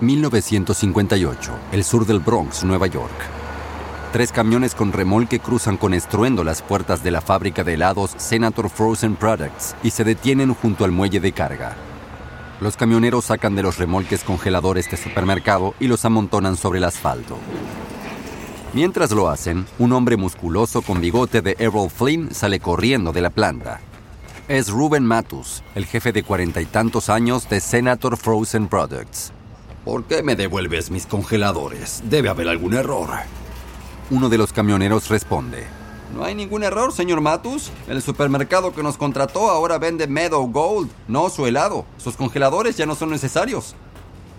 1958, el sur del Bronx, Nueva York. Tres camiones con remolque cruzan con estruendo las puertas de la fábrica de helados Senator Frozen Products y se detienen junto al muelle de carga. Los camioneros sacan de los remolques congeladores de supermercado y los amontonan sobre el asfalto. Mientras lo hacen, un hombre musculoso con bigote de Errol Flynn sale corriendo de la planta. Es Ruben Matus, el jefe de cuarenta y tantos años de Senator Frozen Products. ¿Por qué me devuelves mis congeladores? Debe haber algún error. Uno de los camioneros responde. No hay ningún error, señor Matus. El supermercado que nos contrató ahora vende Meadow Gold, no su helado. Sus congeladores ya no son necesarios.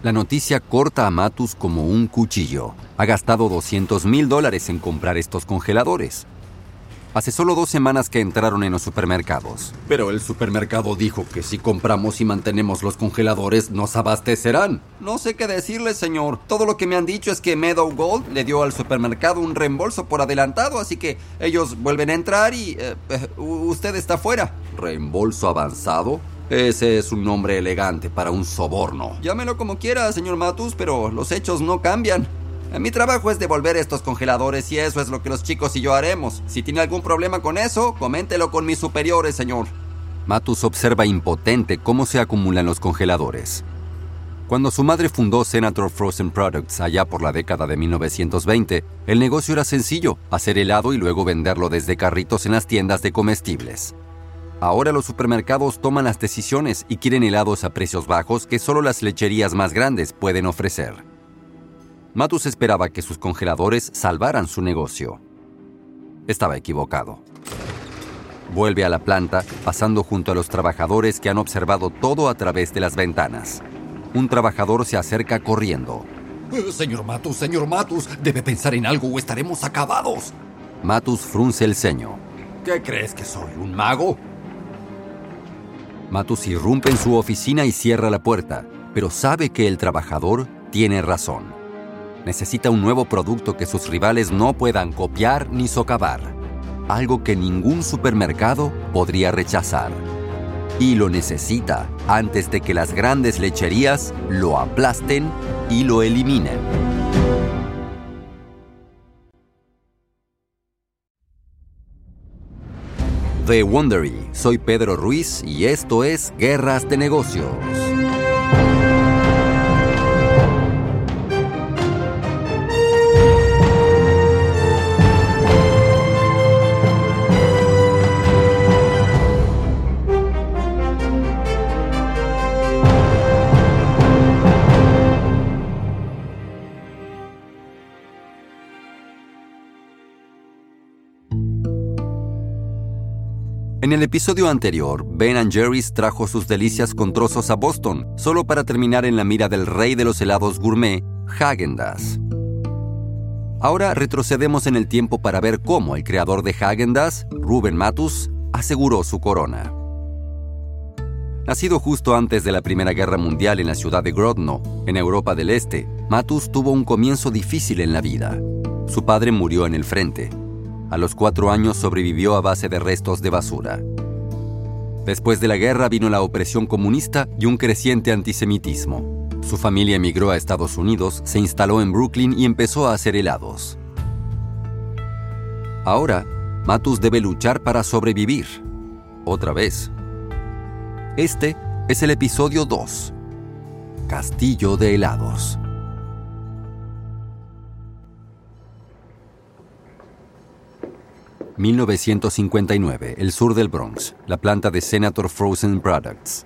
La noticia corta a Matus como un cuchillo. Ha gastado 200 mil dólares en comprar estos congeladores. Hace solo dos semanas que entraron en los supermercados. Pero el supermercado dijo que si compramos y mantenemos los congeladores nos abastecerán. No sé qué decirles, señor. Todo lo que me han dicho es que Meadow Gold le dio al supermercado un reembolso por adelantado, así que ellos vuelven a entrar y eh, eh, usted está fuera. ¿Reembolso avanzado? Ese es un nombre elegante para un soborno. Llámelo como quiera, señor Matus, pero los hechos no cambian. Mi trabajo es devolver estos congeladores y eso es lo que los chicos y yo haremos. Si tiene algún problema con eso, coméntelo con mis superiores, señor. Matus observa impotente cómo se acumulan los congeladores. Cuando su madre fundó Senator Frozen Products allá por la década de 1920, el negocio era sencillo, hacer helado y luego venderlo desde carritos en las tiendas de comestibles. Ahora los supermercados toman las decisiones y quieren helados a precios bajos que solo las lecherías más grandes pueden ofrecer. Matus esperaba que sus congeladores salvaran su negocio. Estaba equivocado. Vuelve a la planta, pasando junto a los trabajadores que han observado todo a través de las ventanas. Un trabajador se acerca corriendo. Eh, señor Matus, señor Matus, debe pensar en algo o estaremos acabados. Matus frunce el ceño. ¿Qué crees que soy, un mago? Matus irrumpe en su oficina y cierra la puerta, pero sabe que el trabajador tiene razón necesita un nuevo producto que sus rivales no puedan copiar ni socavar. Algo que ningún supermercado podría rechazar. Y lo necesita antes de que las grandes lecherías lo aplasten y lo eliminen. The Wondery, soy Pedro Ruiz y esto es Guerras de Negocios. En el episodio anterior, Ben Jerry's trajo sus delicias con trozos a Boston, solo para terminar en la mira del rey de los helados gourmet, Häagen-Dazs. Ahora retrocedemos en el tiempo para ver cómo el creador de Häagen-Dazs, Ruben Matus, aseguró su corona. Nacido justo antes de la Primera Guerra Mundial en la ciudad de Grodno, en Europa del Este, Matus tuvo un comienzo difícil en la vida. Su padre murió en el frente a los cuatro años sobrevivió a base de restos de basura. Después de la guerra vino la opresión comunista y un creciente antisemitismo. Su familia emigró a Estados Unidos, se instaló en Brooklyn y empezó a hacer helados. Ahora, Matus debe luchar para sobrevivir. Otra vez. Este es el episodio 2. Castillo de helados. 1959, el sur del Bronx, la planta de Senator Frozen Products.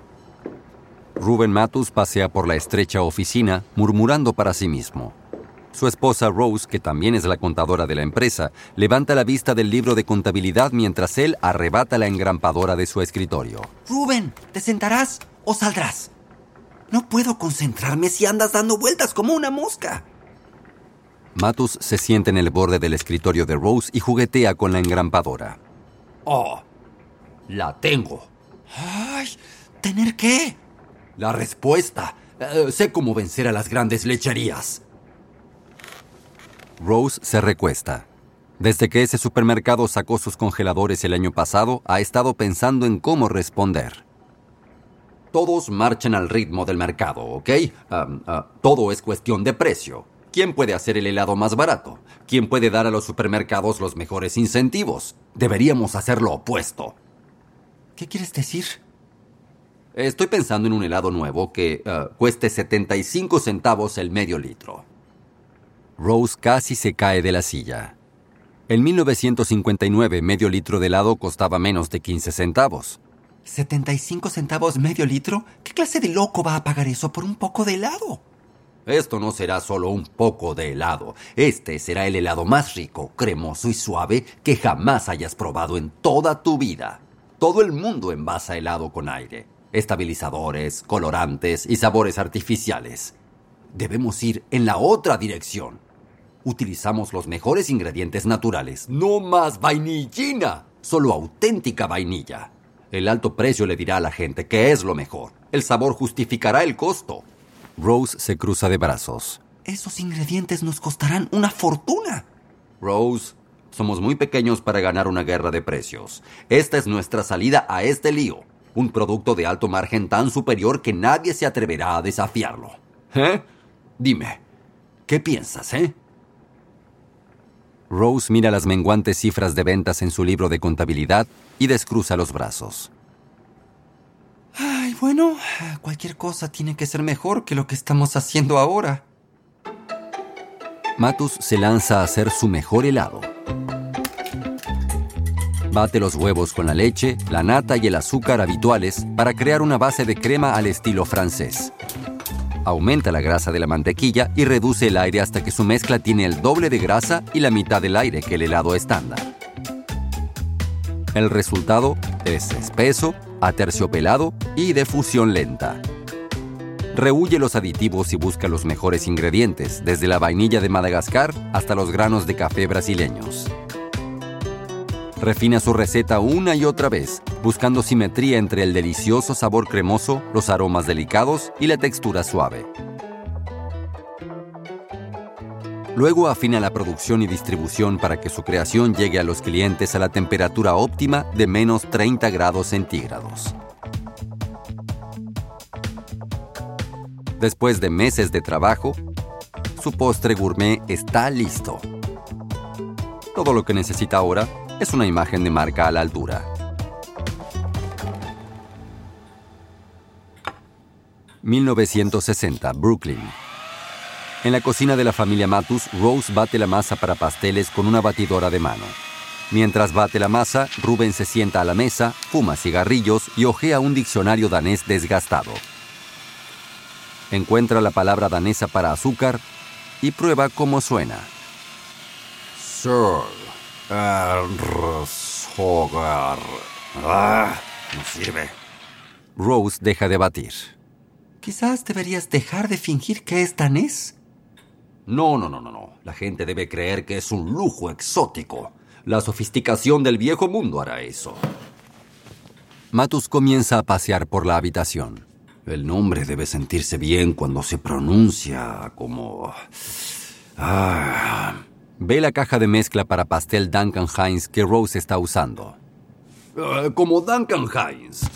Ruben Matus pasea por la estrecha oficina murmurando para sí mismo. Su esposa Rose, que también es la contadora de la empresa, levanta la vista del libro de contabilidad mientras él arrebata la engrampadora de su escritorio. Ruben, ¿te sentarás o saldrás? No puedo concentrarme si andas dando vueltas como una mosca. Matus se sienta en el borde del escritorio de Rose y juguetea con la engrampadora. Oh, la tengo. Ay, ¿tener qué? La respuesta. Eh, sé cómo vencer a las grandes lecherías. Rose se recuesta. Desde que ese supermercado sacó sus congeladores el año pasado, ha estado pensando en cómo responder. Todos marchan al ritmo del mercado, ¿ok? Ah, ah, todo es cuestión de precio. ¿Quién puede hacer el helado más barato? ¿Quién puede dar a los supermercados los mejores incentivos? Deberíamos hacer lo opuesto. ¿Qué quieres decir? Estoy pensando en un helado nuevo que ah, cueste 75 centavos el medio litro. Rose casi se cae de la silla. En 1959, medio litro de helado costaba menos de 15 centavos. ¿75 centavos medio litro? ¿Qué clase de loco va a pagar eso por un poco de helado? Esto no será solo un poco de helado. Este será el helado más rico, cremoso y suave que jamás hayas probado en toda tu vida. Todo el mundo envasa helado con aire, estabilizadores, colorantes y sabores artificiales. Debemos ir en la otra dirección. Utilizamos los mejores ingredientes naturales. No más vainillina, solo auténtica vainilla. El alto precio le dirá a la gente que es lo mejor. El sabor justificará el costo. Rose se cruza de brazos. Esos ingredientes nos costarán una fortuna. Rose, somos muy pequeños para ganar una guerra de precios. Esta es nuestra salida a este lío. Un producto de alto margen tan superior que nadie se atreverá a desafiarlo. ¿Eh? Dime, ¿qué piensas, eh? Rose mira las menguantes cifras de ventas en su libro de contabilidad y descruza los brazos. Bueno, cualquier cosa tiene que ser mejor que lo que estamos haciendo ahora. Matus se lanza a hacer su mejor helado. Bate los huevos con la leche, la nata y el azúcar habituales para crear una base de crema al estilo francés. Aumenta la grasa de la mantequilla y reduce el aire hasta que su mezcla tiene el doble de grasa y la mitad del aire que el helado estándar. El resultado es espeso, aterciopelado y de fusión lenta. Rehuye los aditivos y busca los mejores ingredientes, desde la vainilla de Madagascar hasta los granos de café brasileños. Refina su receta una y otra vez, buscando simetría entre el delicioso sabor cremoso, los aromas delicados y la textura suave. Luego afina la producción y distribución para que su creación llegue a los clientes a la temperatura óptima de menos 30 grados centígrados. Después de meses de trabajo, su postre gourmet está listo. Todo lo que necesita ahora es una imagen de marca a la altura. ...1960, Brooklyn. En la cocina de la familia Matus, Rose bate la masa para pasteles con una batidora de mano. Mientras bate la masa, Ruben se sienta a la mesa, fuma cigarrillos y ojea un diccionario danés desgastado. Encuentra la palabra danesa para azúcar y prueba cómo suena. Ah, no sirve. Rose deja de batir. Quizás deberías dejar de fingir que es danés. No, no, no, no, no. La gente debe creer que es un lujo exótico. La sofisticación del viejo mundo hará eso. Matus comienza a pasear por la habitación. El nombre debe sentirse bien cuando se pronuncia como... Ah. Ve la caja de mezcla para pastel Duncan Hines que Rose está usando. Ah, como Duncan Hines.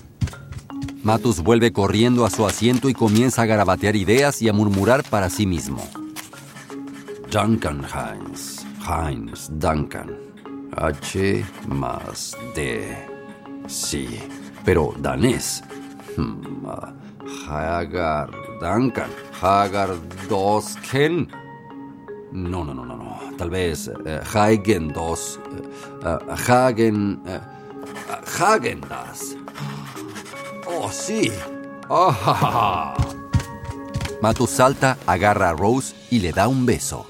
Matus vuelve corriendo a su asiento y comienza a garabatear ideas y a murmurar para sí mismo. Duncan Hines. Hines, Duncan. H más D. Sí, pero danés. Hmm, Hagar Duncan. Hagar Dosken. No, no, no, no, no. Tal vez uh, Hagen 2. Uh, Hagen. Uh, Hagen das. Oh, sí. Oh, Matus salta, agarra a Rose y le da un beso.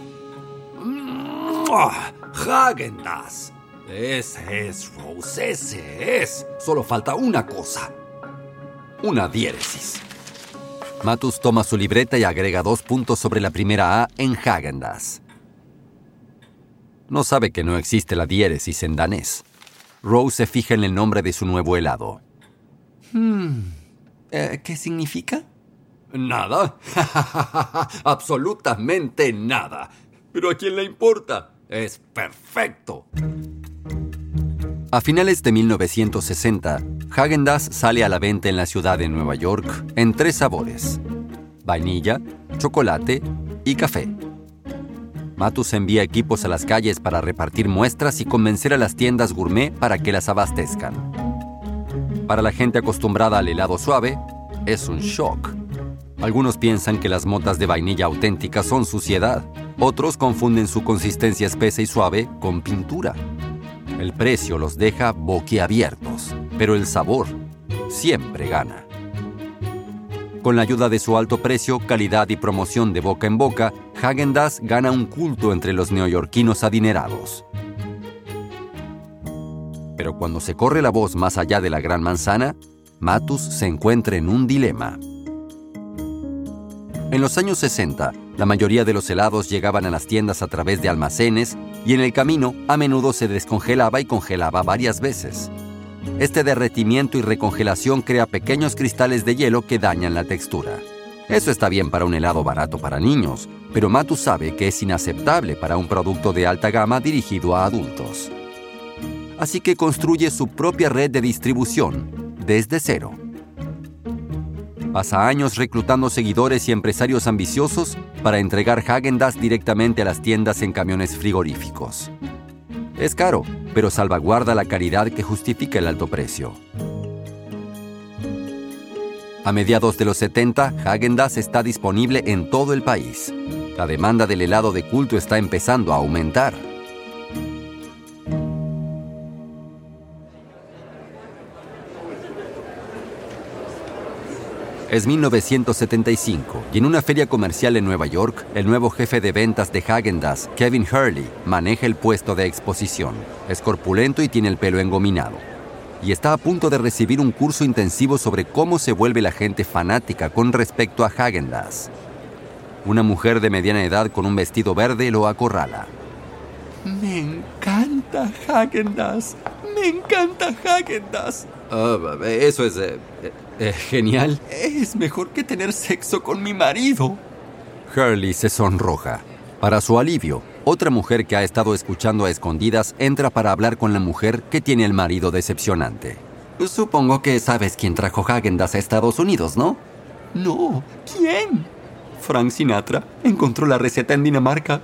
Hagen das. Ese es, Rose, ese es. Solo falta una cosa. Una diéresis. Matus toma su libreta y agrega dos puntos sobre la primera A en Hagendas. No sabe que no existe la diéresis en danés. Rose se fija en el nombre de su nuevo helado. Hmm. Eh, ¿Qué significa? Nada. Absolutamente nada. Pero ¿a quién le importa? Es perfecto. A finales de 1960, Häagen-Dazs sale a la venta en la ciudad de Nueva York en tres sabores: vainilla, chocolate y café. Matus envía equipos a las calles para repartir muestras y convencer a las tiendas gourmet para que las abastezcan. Para la gente acostumbrada al helado suave, es un shock. Algunos piensan que las motas de vainilla auténticas son suciedad. Otros confunden su consistencia espesa y suave con pintura. El precio los deja boquiabiertos, pero el sabor siempre gana. Con la ayuda de su alto precio, calidad y promoción de boca en boca, Häagen-Dazs gana un culto entre los neoyorquinos adinerados. Pero cuando se corre la voz más allá de la Gran Manzana, Matus se encuentra en un dilema. En los años 60, la mayoría de los helados llegaban a las tiendas a través de almacenes y en el camino a menudo se descongelaba y congelaba varias veces. Este derretimiento y recongelación crea pequeños cristales de hielo que dañan la textura. Eso está bien para un helado barato para niños, pero Matus sabe que es inaceptable para un producto de alta gama dirigido a adultos. Así que construye su propia red de distribución desde cero. Pasa años reclutando seguidores y empresarios ambiciosos para entregar Häagen-Dazs directamente a las tiendas en camiones frigoríficos. Es caro, pero salvaguarda la calidad que justifica el alto precio. A mediados de los 70, Häagen-Dazs está disponible en todo el país. La demanda del helado de culto está empezando a aumentar. Es 1975 y en una feria comercial en Nueva York, el nuevo jefe de ventas de Häagen-Dazs, Kevin Hurley, maneja el puesto de exposición. Es corpulento y tiene el pelo engominado. Y está a punto de recibir un curso intensivo sobre cómo se vuelve la gente fanática con respecto a Häagen-Dazs. Una mujer de mediana edad con un vestido verde lo acorrala. Me encanta Häagen-Dazs. Me encanta Häagen-Dazs. Ah, eso es eh, eh, genial. Es mejor que tener sexo con mi marido. Hurley se sonroja. Para su alivio, otra mujer que ha estado escuchando a escondidas entra para hablar con la mujer que tiene el marido decepcionante. Supongo que sabes quién trajo Häagen-Dazs a Estados Unidos, ¿no? No, ¿quién? Frank Sinatra encontró la receta en Dinamarca.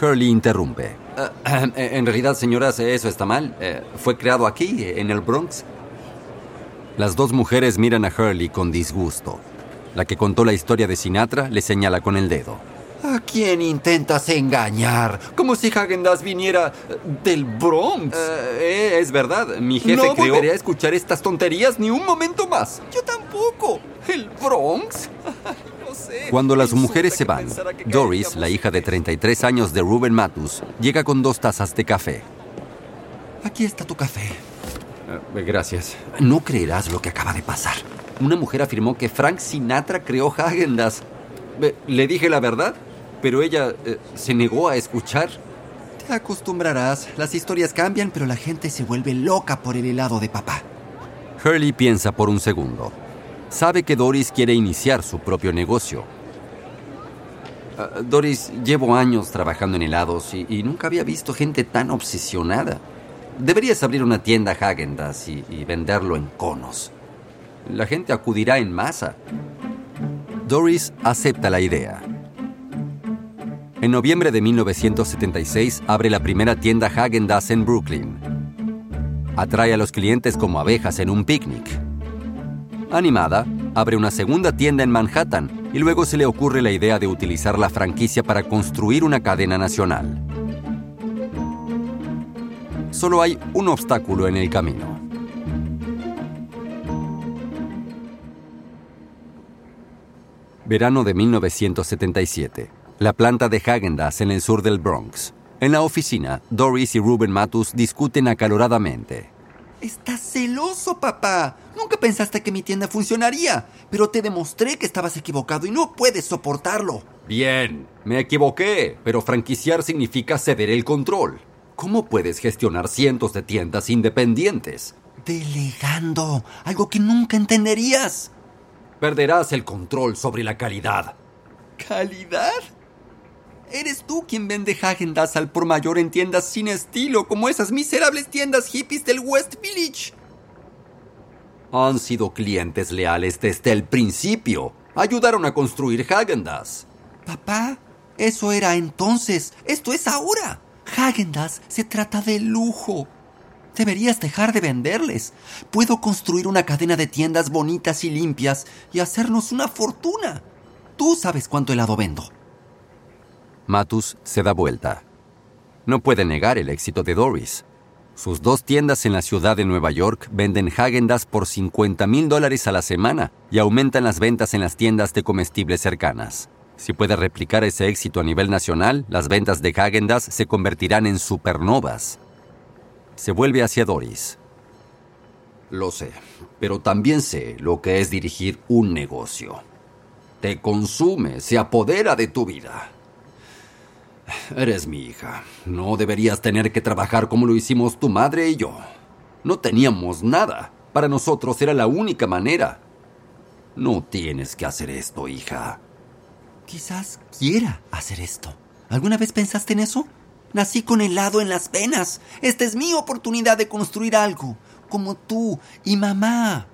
Hurley interrumpe. Uh, en realidad, señoras, eso está mal. Uh, fue creado aquí, en el Bronx. Las dos mujeres miran a Hurley con disgusto. La que contó la historia de Sinatra le señala con el dedo. ¿A quién intentas engañar? Como si Häagen-Dazs viniera del Bronx. Uh, eh, es verdad, mi jefe no creó... volveré a escuchar estas tonterías ni un momento más. Yo tampoco. ¿El Bronx? no sé. Cuando las mujeres se van, Doris, la hija de 33 años de Ruben Matus, llega con dos tazas de café. Aquí está tu café. Uh, gracias. No creerás lo que acaba de pasar. Una mujer afirmó que Frank Sinatra creó Häagen-Dazs. Le dije la verdad, pero ella eh, se negó a escuchar. Te acostumbrarás. Las historias cambian, pero la gente se vuelve loca por el helado de papá. Hurley piensa por un segundo. Sabe que Doris quiere iniciar su propio negocio. Uh, Doris, llevo años trabajando en helados y, y, nunca había visto gente tan obsesionada. Deberías abrir una tienda Häagen-Dazs y, venderlo en conos. La gente acudirá en masa. Doris acepta la idea. En noviembre de 1976 abre la primera tienda Häagen-Dazs en Brooklyn. Atrae a los clientes como abejas en un picnic. Animada, abre una segunda tienda en Manhattan y luego se le ocurre la idea de utilizar la franquicia para construir una cadena nacional. Solo hay un obstáculo en el camino. Verano de 1977. La planta de Häagen-Dazs en el sur del Bronx. En la oficina, Doris y Ruben Matus discuten acaloradamente. Estás celoso, papá. Nunca pensaste que mi tienda funcionaría, pero te demostré que estabas equivocado y no puedes soportarlo. Bien, me equivoqué, pero franquiciar significa ceder el control. ¿Cómo puedes gestionar cientos de tiendas independientes? Delegando, algo que nunca entenderías. Perderás el control sobre la calidad. ¿Calidad? Eres tú quien vende Häagen-Dazs al por mayor en tiendas sin estilo, como esas miserables tiendas hippies del West Village. Han sido clientes leales desde el principio. Ayudaron a construir Häagen-Dazs. Papá, eso era entonces. Esto es ahora. Häagen-Dazs se trata de lujo. Deberías dejar de venderles. Puedo construir una cadena de tiendas bonitas y limpias y hacernos una fortuna. Tú sabes cuánto helado vendo. Matus se da vuelta. No puede negar el éxito de Doris. Sus dos tiendas en la ciudad de Nueva York venden Häagen-Dazs por 50 mil dólares a la semana y aumentan las ventas en las tiendas de comestibles cercanas. Si puede replicar ese éxito a nivel nacional, las ventas de Häagen-Dazs se convertirán en supernovas. Se vuelve hacia Doris. Lo sé, pero también sé lo que es dirigir un negocio. Te consume, se apodera de tu vida. Eres mi hija. No deberías tener que trabajar como lo hicimos tu madre y yo. No teníamos nada. Para nosotros era la única manera. No tienes que hacer esto, hija. Quizás quiera hacer esto. ¿Alguna vez pensaste en eso? Nací con helado en las venas. Esta es mi oportunidad de construir algo, como tú y mamá.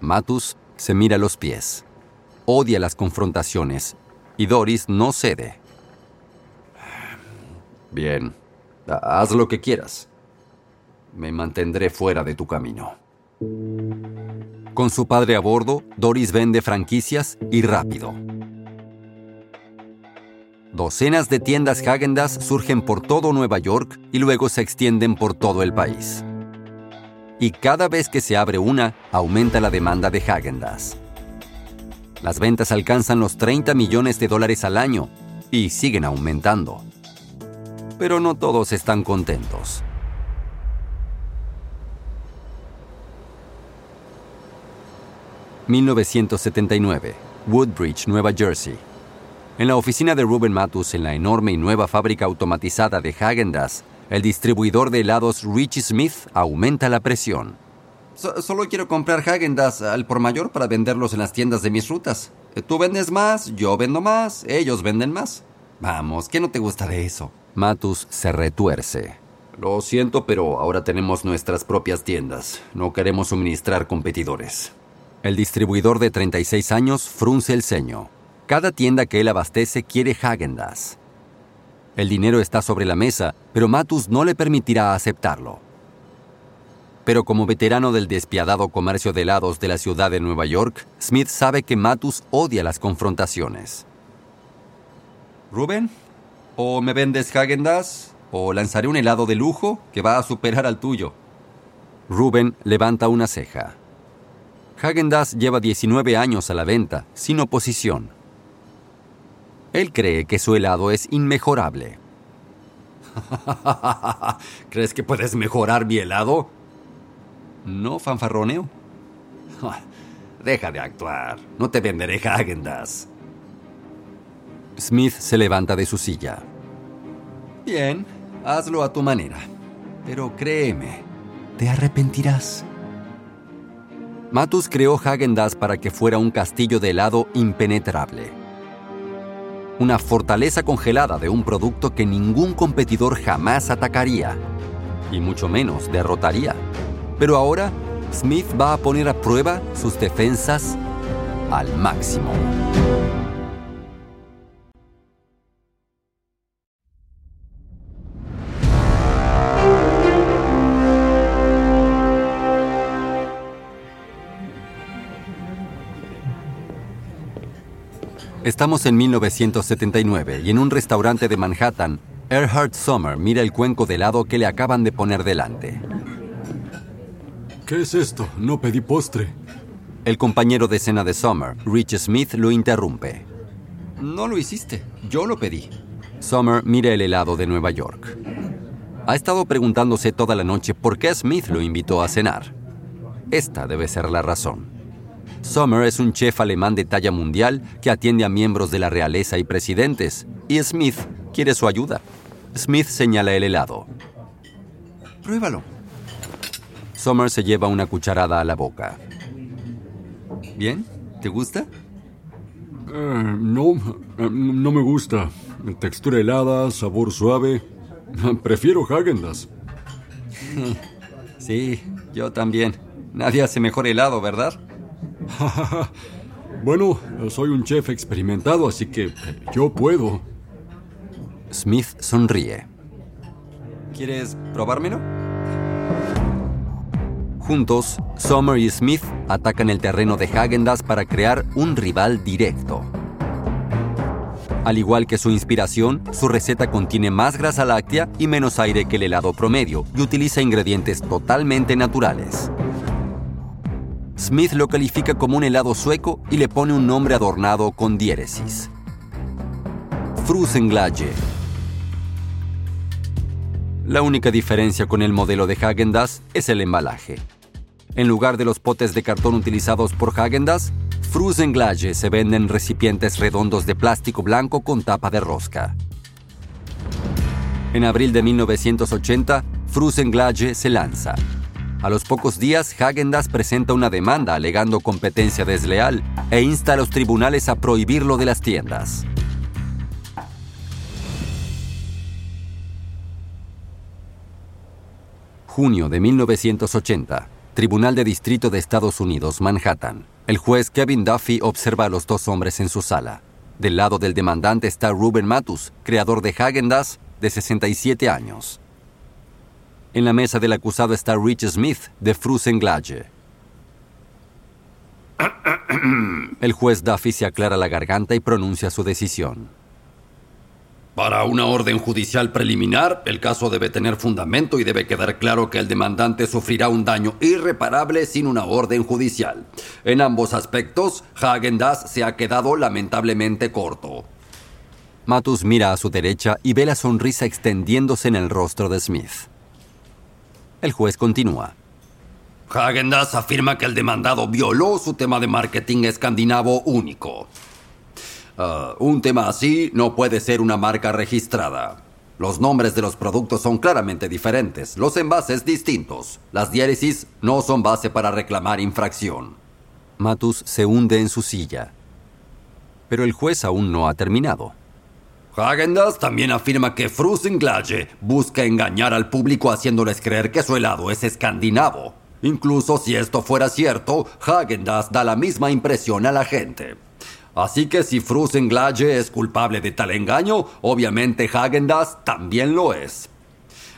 Matus se mira los pies. Odia las confrontaciones y Doris no cede. Bien, haz lo que quieras. Me mantendré fuera de tu camino. Con su padre a bordo, Doris vende franquicias y rápido. Docenas de tiendas Häagen-Dazs surgen por todo Nueva York y luego se extienden por todo el país. Y cada vez que se abre una, aumenta la demanda de Häagen-Dazs. Las ventas alcanzan los 30 millones de dólares al año y siguen aumentando. Pero no todos están contentos. ...1979... Woodbridge, Nueva Jersey. En la oficina de Ruben Matus en la enorme y nueva fábrica automatizada de Häagen-Dazs, el distribuidor de helados Richie Smith aumenta la presión. solo quiero comprar Häagen-Dazs al por mayor para venderlos en las tiendas de mis rutas. Tú vendes más, yo vendo más, ellos venden más. Vamos, ¿qué no te gusta de eso? Matus se retuerce. Lo siento, pero ahora tenemos nuestras propias tiendas. No queremos suministrar competidores. El distribuidor de 36 años frunce el ceño. Cada tienda que él abastece quiere Häagen-Dazs. El dinero está sobre la mesa, pero Matus no le permitirá aceptarlo. Pero como veterano del despiadado comercio de helados de la ciudad de Nueva York, Smith sabe que Matus odia las confrontaciones. Rubén, o me vendes Häagen-Dazs, o lanzaré un helado de lujo que va a superar al tuyo. Rubén levanta una ceja. Häagen-Dazs lleva 19 años a la venta, sin oposición. Él cree que su helado es inmejorable. ¿Crees que puedes mejorar mi helado? No, fanfarroneo. Deja de actuar. No te venderé Häagen-Dazs. Smith se levanta de su silla. Bien, hazlo a tu manera. Pero créeme, te arrepentirás. Matus creó Häagen-Dazs para que fuera un castillo de helado impenetrable una fortaleza congelada de un producto que ningún competidor jamás atacaría, y mucho menos derrotaría. Pero ahora, Smith va a poner a prueba sus defensas al máximo. Estamos en 1979 y en un restaurante de Manhattan, Erhard Sommer mira el cuenco de helado que le acaban de poner delante. ¿Qué es esto? No pedí postre. El compañero de escena de Sommer, Rich Smith, lo interrumpe. No lo hiciste, yo lo pedí. Sommer mira el helado de Nueva York. Ha estado preguntándose toda la noche por qué Smith lo invitó a cenar. Esta debe ser la razón. Sommer es un chef alemán de talla mundial que atiende a miembros de la realeza y presidentes, y Smith quiere su ayuda. Smith señala el helado. Pruébalo. Sommer se lleva una cucharada a la boca. ¿Bien? ¿Te gusta? Eh, no, eh, no me gusta. Textura helada, sabor suave. Prefiero Häagen-Dazs. Sí, yo también. Nadie hace mejor helado, ¿verdad? bueno, soy un chef experimentado, así que yo puedo. Smith sonríe. ¿Quieres probármelo? Juntos, Summer y Smith atacan el terreno de Häagen-Dazs para crear un rival directo. Al igual que su inspiración, su receta contiene más grasa láctea y menos aire que el helado promedio y utiliza ingredientes totalmente naturales. Smith lo califica como un helado sueco y le pone un nombre adornado con diéresis. Frusenglage. La única diferencia con el modelo de Häagen-Dazs es el embalaje. En lugar de los potes de cartón utilizados por Häagen-Dazs, Frusenglage se vende en recipientes redondos de plástico blanco con tapa de rosca. En abril de 1980, Frusenglage se lanza. A los pocos días, Häagen-Dazs presenta una demanda alegando competencia desleal e insta a los tribunales a prohibirlo de las tiendas. Junio de 1980. Tribunal de Distrito de Estados Unidos, Manhattan. El juez Kevin Duffy observa a los dos hombres en su sala. Del lado del demandante está Ruben Matus, creador de Häagen-Dazs, de 67 años. En la mesa del acusado está Rich Smith, de Frusenglage. El juez Duffy se aclara la garganta y pronuncia su decisión. Para una orden judicial preliminar, el caso debe tener fundamento y debe quedar claro que el demandante sufrirá un daño irreparable sin una orden judicial. En ambos aspectos, hagen se ha quedado lamentablemente corto. Matus mira a su derecha y ve la sonrisa extendiéndose en el rostro de Smith. El juez continúa. hagen afirma que el demandado violó su tema de marketing escandinavo único. Ah, un tema así no puede ser una marca registrada. Los nombres de los productos son claramente diferentes, los envases distintos. Las diéresis no son base para reclamar infracción. Matus se hunde en su silla. Pero el juez aún no ha terminado. Hagendas también afirma que Frusenglage busca engañar al público haciéndoles creer que su helado es escandinavo. Incluso si esto fuera cierto, Hagendas da la misma impresión a la gente. Así que si Frusenglage es culpable de tal engaño, obviamente Hagendas también lo es.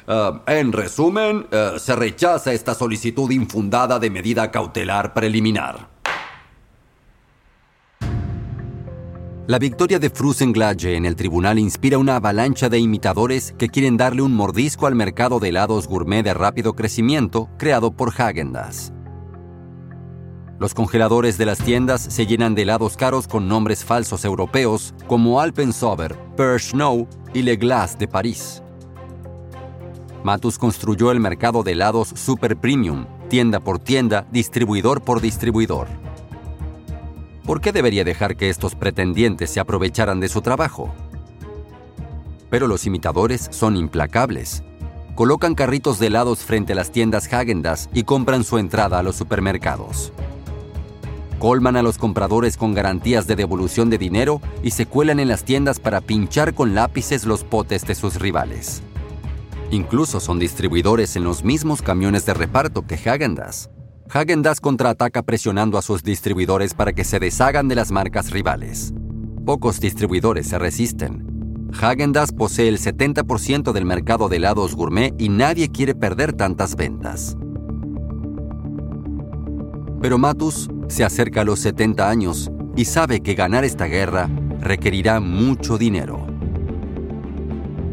Eh, en resumen, eh, se rechaza esta solicitud infundada de medida cautelar preliminar. La victoria de Frusenglage en el tribunal inspira una avalancha de imitadores que quieren darle un mordisco al mercado de helados gourmet de rápido crecimiento creado por Hagendas. Los congeladores de las tiendas se llenan de helados caros con nombres falsos europeos como Alpensober, Per Snow y Le Glace de París. Matus construyó el mercado de helados super premium, tienda por tienda, distribuidor por distribuidor. ¿Por qué debería dejar que estos pretendientes se aprovecharan de su trabajo? Pero los imitadores son implacables. Colocan carritos de helados frente a las tiendas Häagen-Dazs y compran su entrada a los supermercados. Colman a los compradores con garantías de devolución de dinero y se cuelan en las tiendas para pinchar con lápices los potes de sus rivales. Incluso son distribuidores en los mismos camiones de reparto que Häagen-Dazs contraataca presionando a sus distribuidores para que se deshagan de las marcas rivales. Pocos distribuidores se resisten. Häagen-Dazs posee el 70% del mercado de helados gourmet y nadie quiere perder tantas ventas. Pero Matus se acerca a los 70 años y sabe que ganar esta guerra requerirá mucho dinero.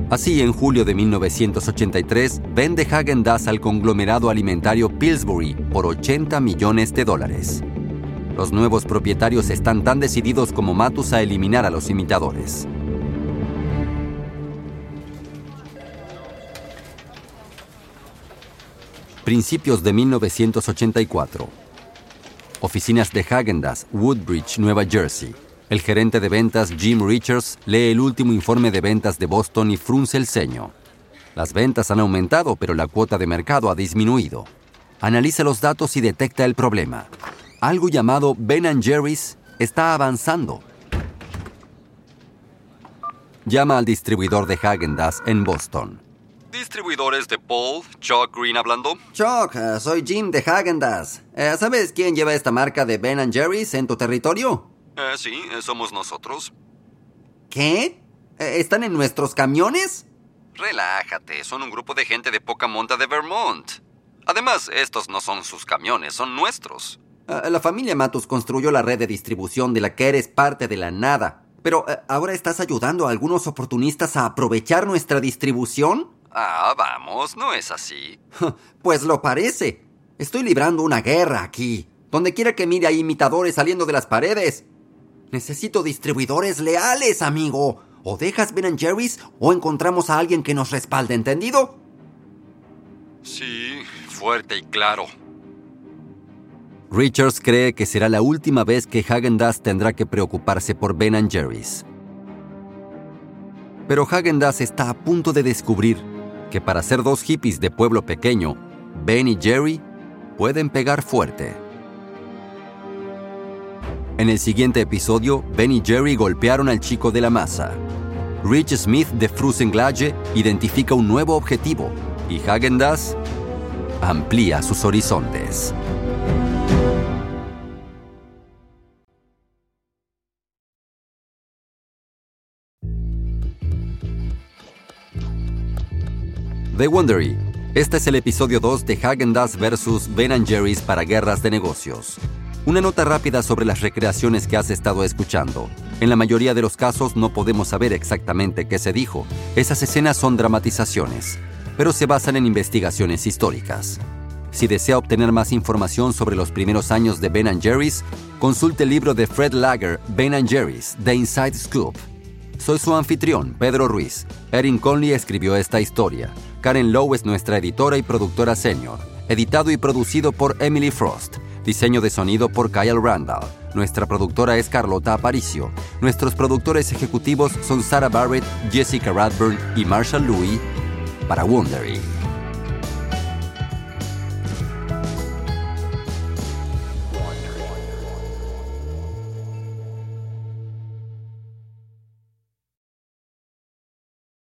Así, en julio de 1983, vende Hagen Dazs al conglomerado alimentario Pillsbury por 80 millones de dólares. Los nuevos propietarios están tan decididos como Matus a eliminar a los imitadores. Principios de 1984 oficinas de Häagen-Dazs, Woodbridge, Nueva Jersey. El gerente de ventas Jim Richards lee el último informe de ventas de Boston y frunce el ceño. Las ventas han aumentado, pero la cuota de mercado ha disminuido. Analiza los datos y detecta el problema. Algo llamado Ben Jerry's está avanzando. Llama al distribuidor de Häagen-Dazs en Boston. Distribuidores de Paul, Chuck Green hablando. Chuck, eh, soy Jim de Hagendas. Eh, ¿Sabes quién lleva esta marca de Ben Jerry's en tu territorio? Eh, sí, somos nosotros. ¿Qué? ¿Están en nuestros camiones? Relájate, son un grupo de gente de poca monta de Vermont. Además, estos no son sus camiones, son nuestros. la familia Matus construyó la red de distribución de la que eres parte de la nada. Pero ahora estás ayudando a algunos oportunistas a aprovechar nuestra distribución. Ah, vamos, no es así. Pues lo parece. Estoy librando una guerra aquí. Donde quiera que mire hay imitadores saliendo de las paredes. Necesito distribuidores leales, amigo. O dejas Ben Jerry's o encontramos a alguien que nos respalde, ¿entendido? Sí, fuerte y claro. Richards cree que será la última vez que Hagen Dazs tendrá que preocuparse por Ben Jerry's. Pero Hagen Dazs está a punto de descubrir que para ser dos hippies de pueblo pequeño, Ben y Jerry pueden pegar fuerte. En el siguiente episodio, Ben y Jerry golpearon al chico de la masa. Rich Smith de Frusenglage identifica un nuevo objetivo y Hagen Dazs amplía sus horizontes. The Wondery. Este es el episodio 2 de Hagen Dazs vs. Ben Jerry's para guerras de negocios. Una nota rápida sobre las recreaciones que has estado escuchando. En la mayoría de los casos no podemos saber exactamente qué se dijo. Esas escenas son dramatizaciones, pero se basan en investigaciones históricas. Si desea obtener más información sobre los primeros años de Ben Jerry's, consulte el libro de Fred Lager, Ben Jerry's, The Inside Scoop. Soy su anfitrión, Pedro Ruiz. Erin Conley escribió esta historia. Karen Lowe es nuestra editora y productora senior. Editado y producido por Emily Frost. Diseño de sonido por Kyle Randall. Nuestra productora es Carlota Aparicio. Nuestros productores ejecutivos son Sarah Barrett, Jessica Radburn y Marshall Louis para Wondery.